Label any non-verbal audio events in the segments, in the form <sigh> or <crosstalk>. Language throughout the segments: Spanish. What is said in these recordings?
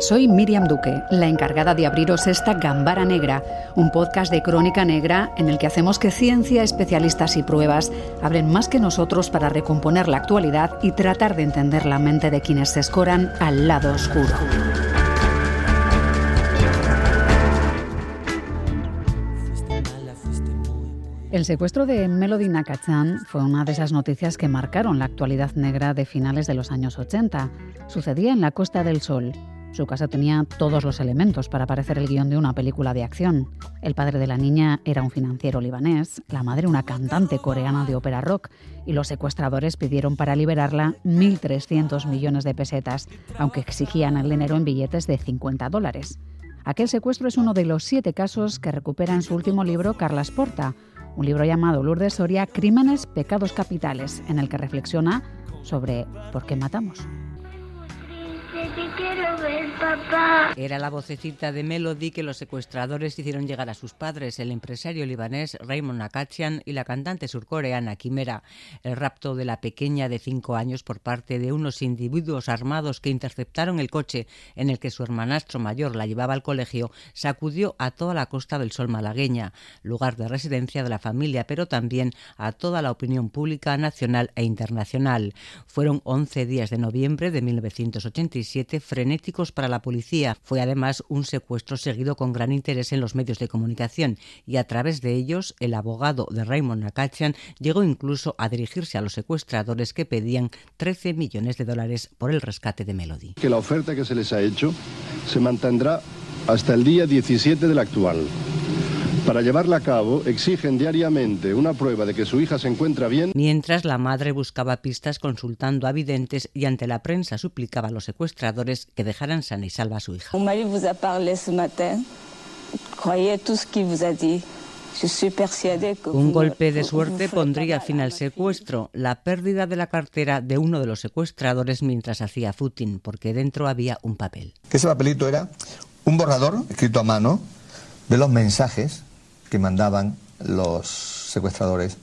Soy Miriam Duque, la encargada de abriros esta Gambara Negra, un podcast de crónica negra en el que hacemos que ciencia, especialistas y pruebas abren más que nosotros para recomponer la actualidad y tratar de entender la mente de quienes se escoran al lado oscuro. El secuestro de Melody Nakachan fue una de esas noticias que marcaron la actualidad negra de finales de los años 80. Sucedía en la Costa del Sol. Su casa tenía todos los elementos para parecer el guion de una película de acción. El padre de la niña era un financiero libanés, la madre una cantante coreana de ópera rock, y los secuestradores pidieron para liberarla 1.300 millones de pesetas, aunque exigían el dinero en billetes de 50 dólares. Aquel secuestro es uno de los siete casos que recupera en su último libro Carla Porta, un libro llamado Lourdes Soria, Crímenes, Pecados Capitales, en el que reflexiona sobre por qué matamos. Era la vocecita de Melody que los secuestradores hicieron llegar a sus padres, el empresario libanés Raymond Nakachian y la cantante surcoreana Kimera. El rapto de la pequeña de cinco años por parte de unos individuos armados que interceptaron el coche en el que su hermanastro mayor la llevaba al colegio sacudió a toda la Costa del Sol malagueña, lugar de residencia de la familia, pero también a toda la opinión pública nacional e internacional. Fueron 11 días de noviembre de 1987 frenéticos para la policía. Fue además un secuestro seguido con gran interés en los medios de comunicación y a través de ellos el abogado de Raymond Nakachian llegó incluso a dirigirse a los secuestradores que pedían 13 millones de dólares por el rescate de Melody. Que la oferta que se les ha hecho se mantendrá hasta el día 17 del actual. Para llevarla a cabo, exigen diariamente una prueba de que su hija se encuentra bien. Mientras la madre buscaba pistas consultando a videntes y ante la prensa suplicaba a los secuestradores que dejaran sana y salva a su hija. Un golpe de suerte pondría fin al secuestro, la pérdida de la cartera de uno de los secuestradores mientras hacía footing, porque dentro había un papel. Ese papelito era un borrador escrito a mano de los mensajes que mandaban los secuestradores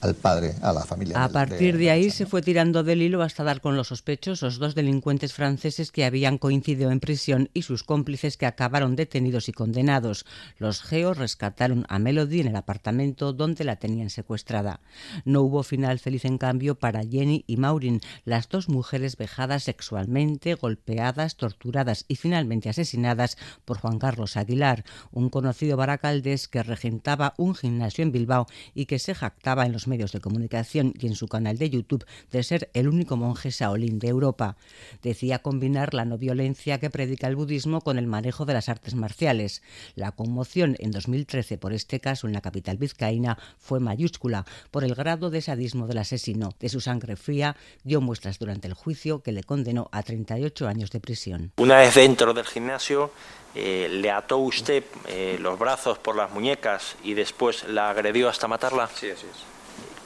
al padre, a la familia. A partir de, ahí se fue tirando del hilo hasta dar con los sospechosos, dos delincuentes franceses que habían coincidido en prisión y sus cómplices que acabaron detenidos y condenados. Los geos rescataron a Melody en el apartamento donde la tenían secuestrada. No hubo final feliz en cambio para Jenny y Maureen, las dos mujeres vejadas sexualmente, golpeadas, torturadas y finalmente asesinadas por Juan Carlos Aguilar, un conocido baracaldés que regentaba un gimnasio en Bilbao y que se jactaba en los medios de comunicación y en su canal de YouTube de ser el único monje Shaolin de Europa. Decía combinar la no violencia que predica el budismo con el manejo de las artes marciales. La conmoción en 2013 por este caso en la capital vizcaína fue mayúscula por el grado de sadismo del asesino. De su sangre fría dio muestras durante el juicio que le condenó a 38 años de prisión. Una vez dentro del gimnasio, eh, le ató usted eh, los brazos por las muñecas y después la agredió hasta matarla. Sí, así es.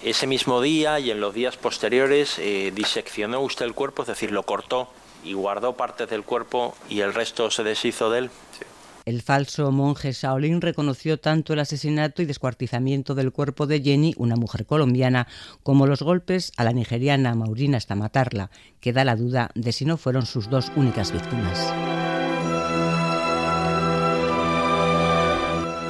Ese mismo día y en los días posteriores eh, diseccionó usted el cuerpo, es decir, lo cortó y guardó partes del cuerpo y el resto se deshizo de él. El falso monje Shaolin reconoció tanto el asesinato y descuartizamiento del cuerpo de Jenny, una mujer colombiana, como los golpes a la nigeriana Maurina hasta matarla. Queda la duda de si no fueron sus dos únicas víctimas.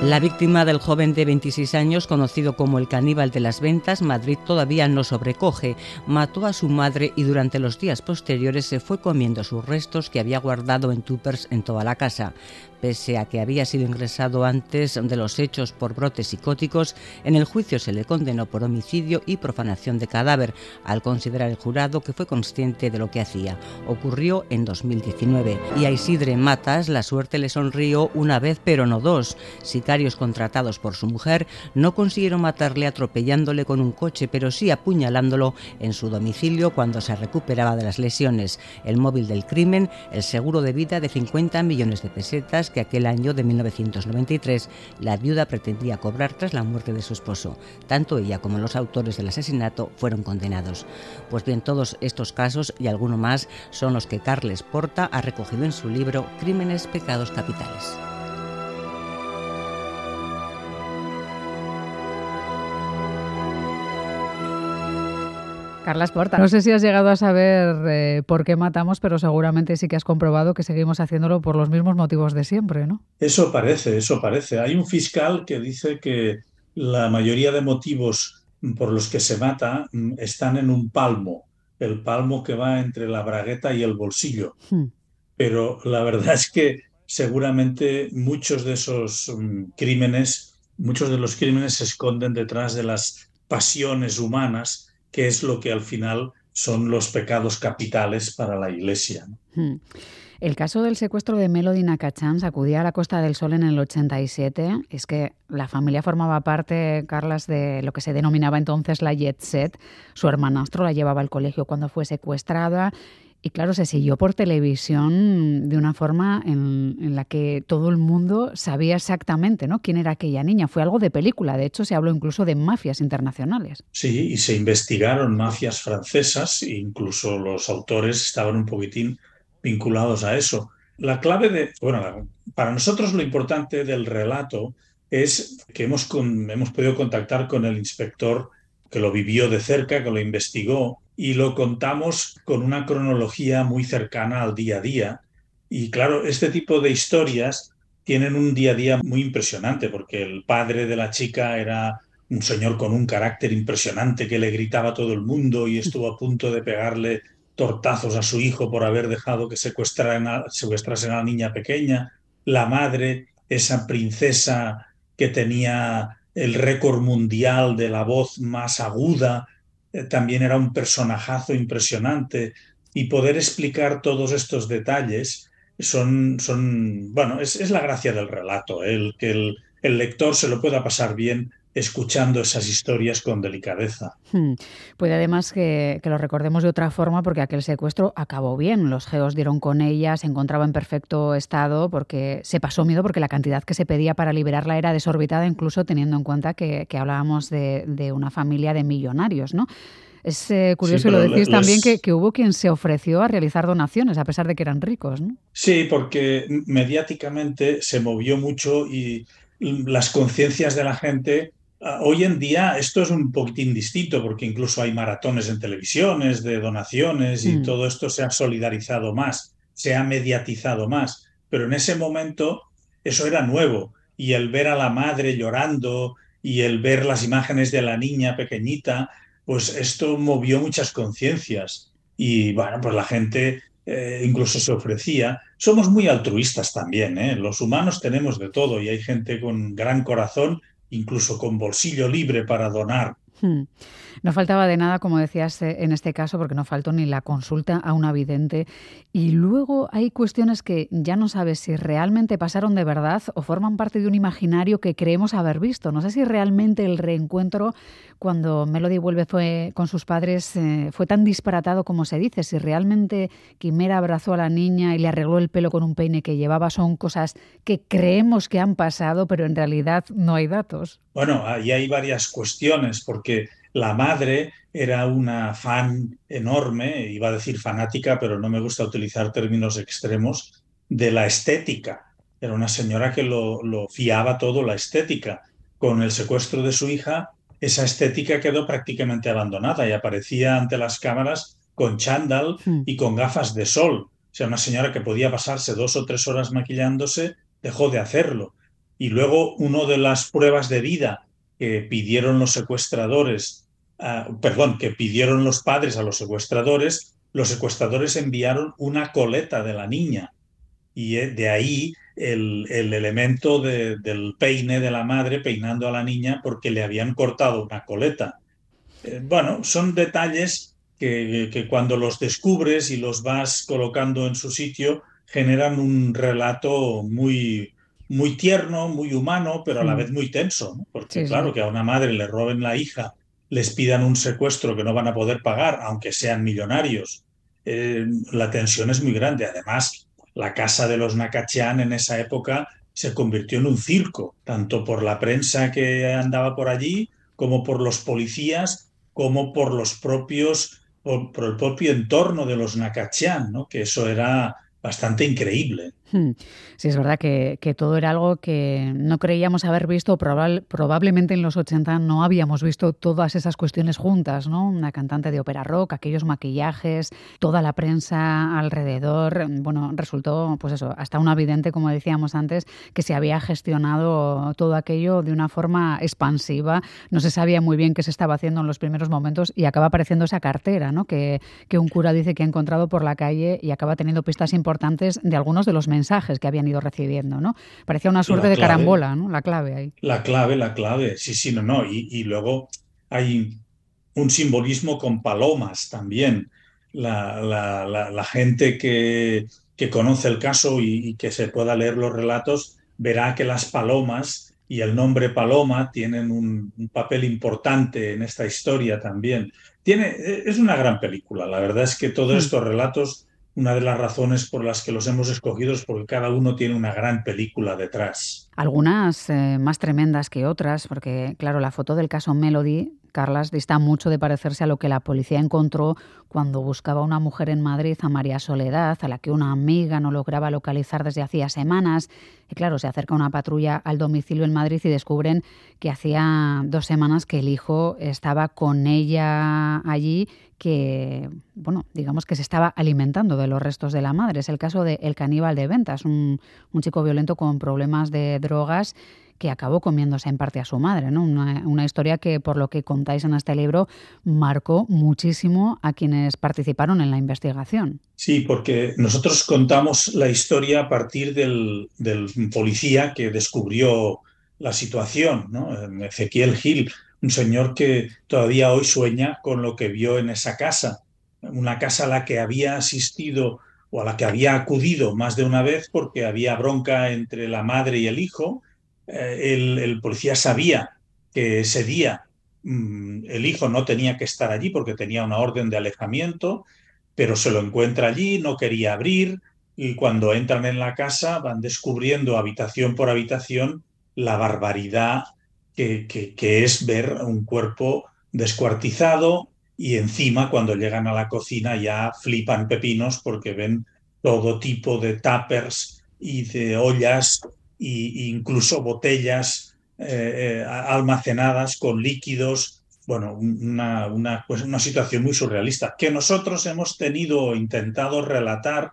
La víctima del joven de 26 años, conocido como el caníbal de las ventas, Madrid todavía no sobrecoge. Mató a su madre y durante los días posteriores se fue comiendo sus restos que había guardado en tuppers en toda la casa pese a que había sido ingresado antes de los hechos por brotes psicóticos, en el juicio se le condenó por homicidio y profanación de cadáver, al considerar el jurado que fue consciente de lo que hacía. Ocurrió en 2019. Y a Isidre Matas la suerte le sonrió una vez pero no dos. Sicarios contratados por su mujer no consiguieron matarle atropellándole con un coche, pero sí apuñalándolo en su domicilio cuando se recuperaba de las lesiones. El móvil del crimen, el seguro de vida de 50 millones de pesetas que aquel año de 1993 la viuda pretendía cobrar tras la muerte de su esposo. Tanto ella como los autores del asesinato fueron condenados. Pues bien, todos estos casos y alguno más son los que Carles Porta ha recogido en su libro Crímenes, Pecados Capitales. Carlas Porta, no sé si has llegado a saber eh, por qué matamos, pero seguramente sí que has comprobado que seguimos haciéndolo por los mismos motivos de siempre, ¿no? Eso parece, eso parece. Hay un fiscal que dice que la mayoría de motivos por los que se mata mm, están en un palmo, el palmo que va entre la bragueta y el bolsillo. Hmm. Pero la verdad es que seguramente muchos de esos mm, crímenes, muchos de los crímenes se esconden detrás de las pasiones humanas que es lo que al final son los pecados capitales para la Iglesia. Hmm. El caso del secuestro de Melody Nakachan sacudía a la Costa del Sol en el 87. Es que la familia formaba parte, Carlas, de lo que se denominaba entonces la Jet Set. Su hermanastro la llevaba al colegio cuando fue secuestrada y claro, se siguió por televisión de una forma en, la que todo el mundo sabía exactamente ¿no? quién era aquella niña. Fue algo de película, de hecho se habló incluso de mafias internacionales. Sí, y se investigaron mafias francesas, e incluso los autores estaban un poquitín vinculados a eso. La clave de, bueno, para nosotros lo importante del relato es que hemos, hemos podido contactar con el inspector que lo vivió de cerca, que lo investigó y lo contamos con una cronología muy cercana al día a día. Y claro, este tipo de historias tienen un día a día muy impresionante porque el padre de la chica era un señor con un carácter impresionante que le gritaba a todo el mundo y <laughs> estuvo a punto de pegarle tortazos a su hijo por haber dejado que secuestrasen a, secuestrasen a la niña pequeña. La madre, esa princesa que tenía el récord mundial de la voz más aguda, eh, también era un personajazo impresionante. Y poder explicar todos estos detalles son, son bueno, es, es la gracia del relato, el que el, el lector se lo pueda pasar bien escuchando esas historias con delicadeza. Hmm. Puede además que, lo recordemos de otra forma porque aquel secuestro acabó bien. Los geos dieron con ella, se encontraba en perfecto estado porque se pasó miedo porque la cantidad que se pedía para liberarla era desorbitada, incluso teniendo en cuenta que, hablábamos de, una familia de millonarios, ¿no? Es eh, curioso y lo decís también que, que, hubo quien se ofreció a realizar donaciones a pesar de que eran ricos, ¿no? Sí, porque mediáticamente se movió mucho y las conciencias de la gente hoy en día esto es un poquitín distinto porque incluso hay maratones en televisiones de donaciones y mm. todo esto se ha solidarizado más, se ha mediatizado más. Pero en ese momento eso era nuevo y el ver a la madre llorando y el ver las imágenes de la niña pequeñita, pues esto movió muchas conciencias y bueno, pues la gente eh, incluso se ofrecía. Somos muy altruistas también, ¿eh? los humanos tenemos de todo y hay gente con gran corazón incluso con bolsillo libre para donar. Hmm. No faltaba de nada, como decías eh, en este caso, porque no faltó ni la consulta a una vidente. Y luego hay cuestiones que ya no sabes si realmente pasaron de verdad o forman parte de un imaginario que creemos haber visto. No sé si realmente el reencuentro cuando Melody vuelve fue con sus padres eh, fue tan disparatado como se dice. Si realmente Quimera abrazó a la niña y le arregló el pelo con un peine que llevaba son cosas que creemos que han pasado, pero en realidad no hay datos. Bueno, ahí hay varias cuestiones, porque la madre era una fan enorme, iba a decir fanática, pero no me gusta utilizar términos extremos, de la estética. Era una señora que lo, fiaba todo la estética. Con el secuestro de su hija, esa estética quedó prácticamente abandonada y aparecía ante las cámaras con chándal hmm. y con gafas de sol. O sea, una señora que podía pasarse dos o tres horas maquillándose, dejó de hacerlo. Y luego, una de las pruebas de vida que pidieron los secuestradores, perdón, que pidieron los padres a los secuestradores, los secuestradores enviaron una coleta de la niña. Y eh, de ahí el, elemento del peine de la madre peinando a la niña porque le habían cortado una coleta. Eh, bueno, son detalles que, que, cuando los descubres y los vas colocando en su sitio generan un relato muy, muy tierno, muy humano, pero a la mm. vez muy tenso, porque claro, que a una madre le roben la hija, les pidan un secuestro que no van a poder pagar, aunque sean millonarios, eh, la tensión es muy grande. Además, la casa de los Nakachian en esa época se convirtió en un circo, tanto por la prensa que andaba por allí, como por los policías, como por los propios, por, el propio entorno de los Nakachian, ¿no? que eso era bastante increíble. Hmm. Sí, es verdad que, todo era algo que no creíamos haber visto, probablemente en los 80 no habíamos visto todas esas cuestiones juntas, ¿no? Una cantante de ópera rock, aquellos maquillajes, toda la prensa alrededor, bueno, resultó, pues eso, hasta un evidente, como decíamos antes, que se había gestionado todo aquello de una forma expansiva, no se sabía muy bien qué se estaba haciendo en los primeros momentos y acaba apareciendo esa cartera, ¿no? Que, que un cura dice que ha encontrado por la calle y acaba teniendo pistas importantes de algunos de los mensajes mensajes que habían ido recibiendo, ¿no? Parecía una suerte de carambola, ¿no? La clave ahí. La clave, la clave, sí, sí, no, no. Y, luego hay un simbolismo con palomas también. La, gente que, que, conoce el caso y, que se pueda leer los relatos verá que las palomas y el nombre Paloma tienen un, un, papel importante en esta historia también. Tiene, es una gran película, la verdad es que todos hmm. estos relatos una de las razones por las que los hemos escogido es porque cada uno tiene una gran película detrás. Algunas eh, más tremendas que otras, porque claro, la foto del caso Melody Carlas dista mucho de parecerse a lo que la policía encontró cuando buscaba una mujer en Madrid, a María Soledad, a la que una amiga no lograba localizar desde hacía semanas. Y claro, se acerca una patrulla al domicilio en Madrid y descubren que hacía dos semanas que el hijo estaba con ella allí, que, bueno, digamos que se estaba alimentando de los restos de la madre. Es el caso de El Caníbal de Ventas, un, un chico violento con problemas de drogas que acabó comiéndose en parte a su madre, ¿no? Una, historia que, por lo que contáis en este libro, marcó muchísimo a quienes participaron en la investigación. Sí, porque nosotros contamos la historia a partir del, policía que descubrió la situación, ¿no? Ezequiel Gil, un señor que todavía hoy sueña con lo que vio en esa casa, una casa a la que había asistido o a la que había acudido más de una vez porque había bronca entre la madre y el hijo, eh, el, policía sabía que ese día mm, el hijo no tenía que estar allí porque tenía una orden de alejamiento, pero se lo encuentra allí, no quería abrir y cuando entran en la casa van descubriendo habitación por habitación la barbaridad que, que es ver un cuerpo descuartizado y encima cuando llegan a la cocina ya flipan pepinos porque ven todo tipo de tuppers y de ollas e incluso botellas eh, eh, almacenadas con líquidos. Bueno, una, una, pues una situación muy surrealista que nosotros hemos tenido, intentado relatar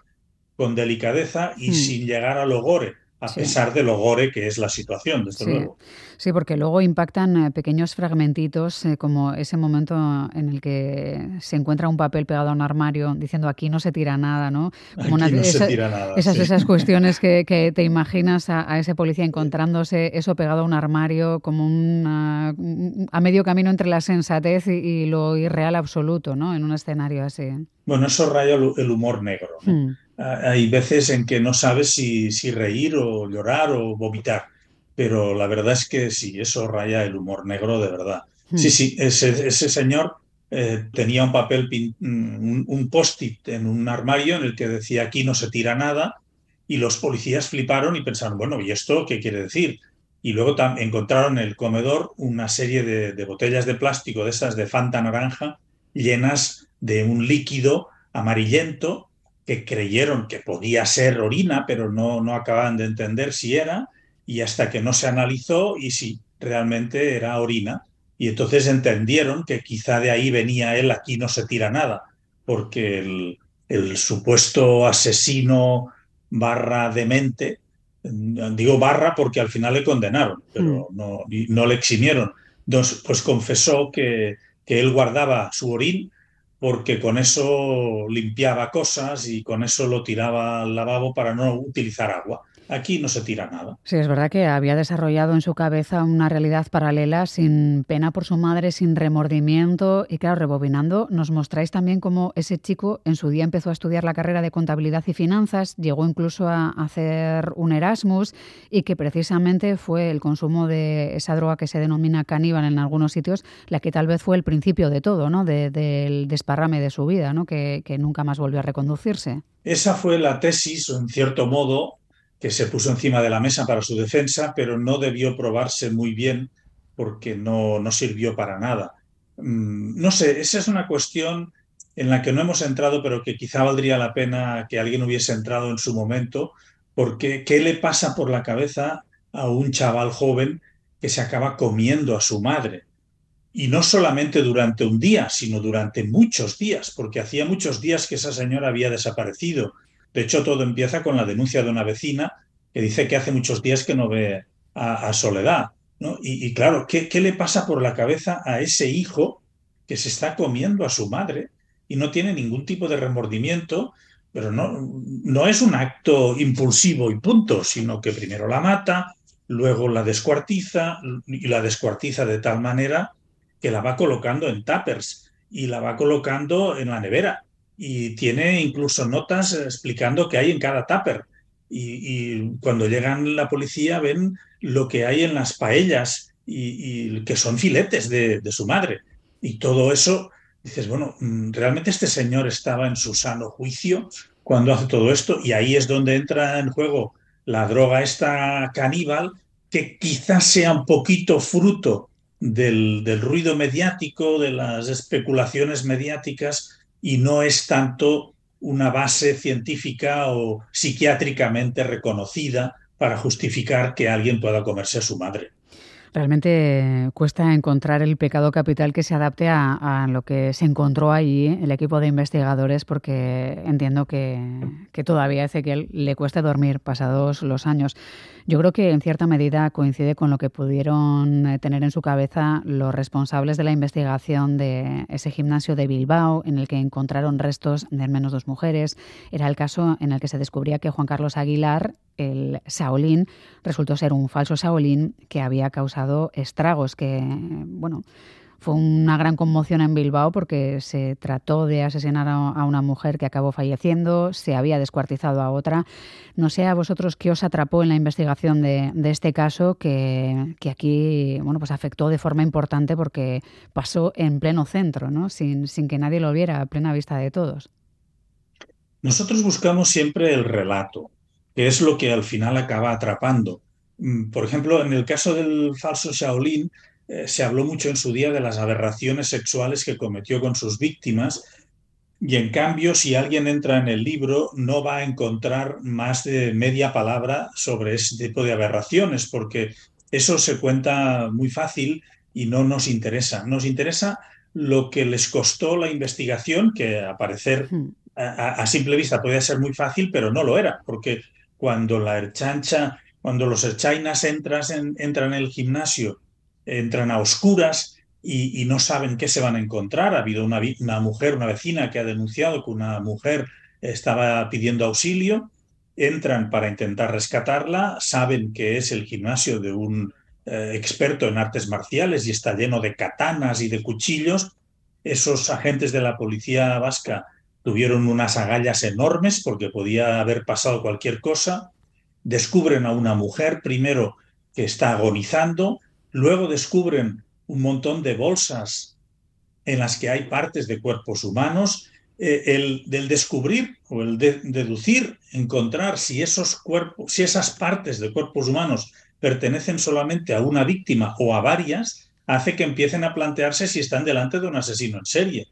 con delicadeza y hmm. sin llegar a logore a pesar de lo gore que es la situación, desde luego. Sí, porque luego impactan eh, pequeños fragmentitos, eh, como ese momento en el que se encuentra un papel pegado a un armario diciendo aquí no se tira nada, ¿no? Como aquí no se tira nada. Esas, esas cuestiones que, <laughs> te imaginas a, ese policía encontrándose eso pegado a un armario como una, a medio camino entre la sensatez y, lo irreal absoluto, ¿no? En un escenario así. Bueno, eso raya el humor negro. ¿no? Hmm hay veces en que no sabes si, si, reír o llorar o vomitar, pero la verdad es que sí, eso raya el humor negro de verdad. Hmm. Sí, sí, ese, ese señor eh, tenía un papel, un, un post-it en un armario en el que decía aquí no se tira nada y los policías fliparon y pensaron, bueno, ¿y esto qué quiere decir? Y luego encontraron en el comedor una serie de, de botellas de plástico de esas de Fanta naranja llenas de un líquido amarillento que creyeron que podía ser orina, pero no, no acababan de entender si era, y hasta que no se analizó y si realmente era orina. Y entonces entendieron que quizá de ahí venía él, aquí no se tira nada, porque el, el supuesto asesino barra demente, digo barra porque al final le condenaron, pero mm. no, no le eximieron. Entonces, pues confesó que, que él guardaba su orín porque con eso limpiaba cosas y con eso lo tiraba al lavabo para no utilizar agua. Aquí no se tira nada. Sí, es verdad que había desarrollado en su cabeza una realidad paralela sin pena por su madre, sin remordimiento. Y claro, rebobinando, nos mostráis también cómo ese chico en su día empezó a estudiar la carrera de contabilidad y finanzas, llegó incluso a hacer un Erasmus y que precisamente fue el consumo de esa droga que se denomina caníbal en algunos sitios la que tal vez fue el principio de todo, ¿no? del desparrame de su vida, ¿no? Que, que nunca más volvió a reconducirse. Esa fue la tesis, en cierto modo, que se puso encima de la mesa para su defensa, pero no debió probarse muy bien porque no, no sirvió para nada. Mm, no sé, esa es una cuestión en la que no hemos entrado, pero que quizá valdría la pena que alguien hubiese entrado en su momento, porque ¿qué le pasa por la cabeza a un chaval joven que se acaba comiendo a su madre? Y no solamente durante un día, sino durante muchos días, porque hacía muchos días que esa señora había desaparecido. De hecho, todo empieza con la denuncia de una vecina que dice que hace muchos días que no ve a, Soledad. Y, claro, ¿qué, ¿qué le pasa por la cabeza a ese hijo que se está comiendo a su madre y no tiene ningún tipo de remordimiento pero no, no es un acto impulsivo y punto, sino que primero la mata, luego la descuartiza y la descuartiza de tal manera que la va colocando en tuppers y la va colocando en la nevera. Y tiene incluso notas explicando qué hay en cada tupper. Y, cuando llegan la policía ven lo que hay en las paellas y, que son filetes de, de, su madre. Y todo eso dices, bueno, mm, realmente este señor estaba en su sano juicio cuando hace todo esto y ahí es donde entra en juego la droga esta caníbal que quizás sea un poquito fruto del, del ruido mediático, de las especulaciones mediáticas y no es tanto una base científica o psiquiátricamente reconocida para justificar que alguien pueda comerse a su madre. Realmente cuesta encontrar el pecado capital que se adapte a, lo que se encontró allí el equipo de investigadores, porque entiendo que, que todavía a Ezequiel le cuesta dormir pasados los años. Yo creo que en cierta medida coincide con lo que pudieron eh, tener en su cabeza los responsables de la investigación de ese gimnasio de Bilbao, en el que encontraron restos de al menos dos mujeres. Era el caso en el que se descubría que Juan Carlos Aguilar, el Shaolin, resultó ser un falso Shaolin que había causado estragos que, bueno, fue una gran conmoción en Bilbao porque se trató de asesinar a una mujer que acabó falleciendo, se había descuartizado a otra. No sé a vosotros qué os atrapó en la investigación de, este caso que, aquí bueno, pues afectó de forma importante porque pasó en pleno centro, ¿no? sin, sin que nadie lo viera, a plena vista de todos. Nosotros buscamos siempre el relato, que es lo que al final acaba atrapando. Mm, por ejemplo, en el caso del falso Shaolin, eh, se habló mucho en su día de las aberraciones sexuales que cometió con sus víctimas y en cambio si alguien entra en el libro no va a encontrar más de media palabra sobre ese tipo de aberraciones porque eso se cuenta muy fácil y no nos interesa. Nos interesa lo que les costó la investigación, que a parecer a, simple vista podía ser muy fácil, pero no lo era, porque cuando la herchancha, cuando los herchainas entran en el gimnasio entran a oscuras y, no saben qué se van a encontrar. Ha habido una, mujer, una vecina que ha denunciado que una mujer estaba pidiendo auxilio, entran para intentar rescatarla, saben que es el gimnasio de un eh, experto en artes marciales y está lleno de katanas y de cuchillos. Esos agentes de la policía vasca tuvieron unas agallas enormes porque podía haber pasado cualquier cosa. Descubren a una mujer primero que está agonizando, Luego descubren un montón de bolsas en las que hay partes de cuerpos humanos. Eh, el del descubrir o el de deducir, encontrar si esos cuerpos, si esas partes de cuerpos humanos pertenecen solamente a una víctima o a varias, hace que empiecen a plantearse si están delante de un asesino en serie.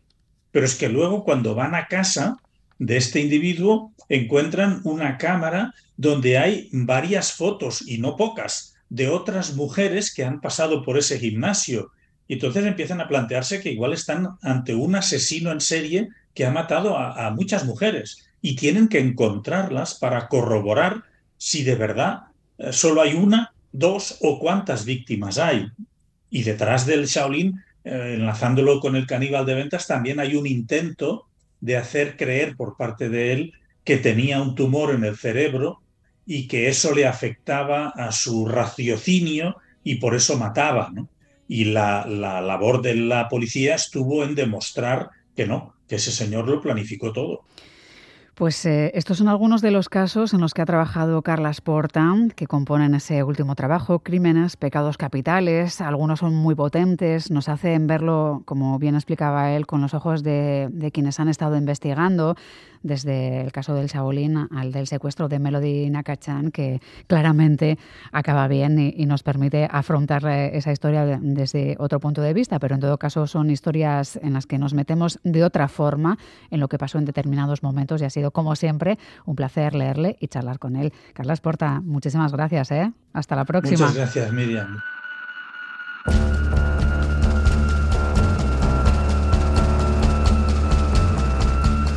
Pero es que luego cuando van a casa de este individuo encuentran una cámara donde hay varias fotos y no pocas de otras mujeres que han pasado por ese gimnasio. Y entonces empiezan a plantearse que igual están ante un asesino en serie que ha matado a, muchas mujeres y tienen que encontrarlas para corroborar si de verdad eh, solo hay una, dos o cuántas víctimas hay. Y detrás del Shaolin, eh, enlazándolo con el caníbal de ventas, también hay un intento de hacer creer por parte de él que tenía un tumor en el cerebro y que eso le afectaba a su raciocinio y por eso mataba. Y la, la labor de la policía estuvo en demostrar que no, que ese señor lo planificó todo. Pues eh, estos son algunos de los casos en los que ha trabajado Carla Porta, que componen ese último trabajo, Crímenes, Pecados Capitales. Algunos son muy potentes, nos hacen verlo, como bien explicaba él, con los ojos de quienes han estado investigando, desde el caso del Shaolin al del secuestro de Melody Nakachan, que claramente acaba bien y, nos permite afrontar eh, esa historia desde otro punto de vista, pero en todo caso son historias en las que nos metemos de otra forma en lo que pasó en determinados momentos y ha sido, como siempre, un placer leerle y charlar con él. Carlas Porta, muchísimas gracias. ¿eh? Hasta la próxima. Muchas gracias, Miriam.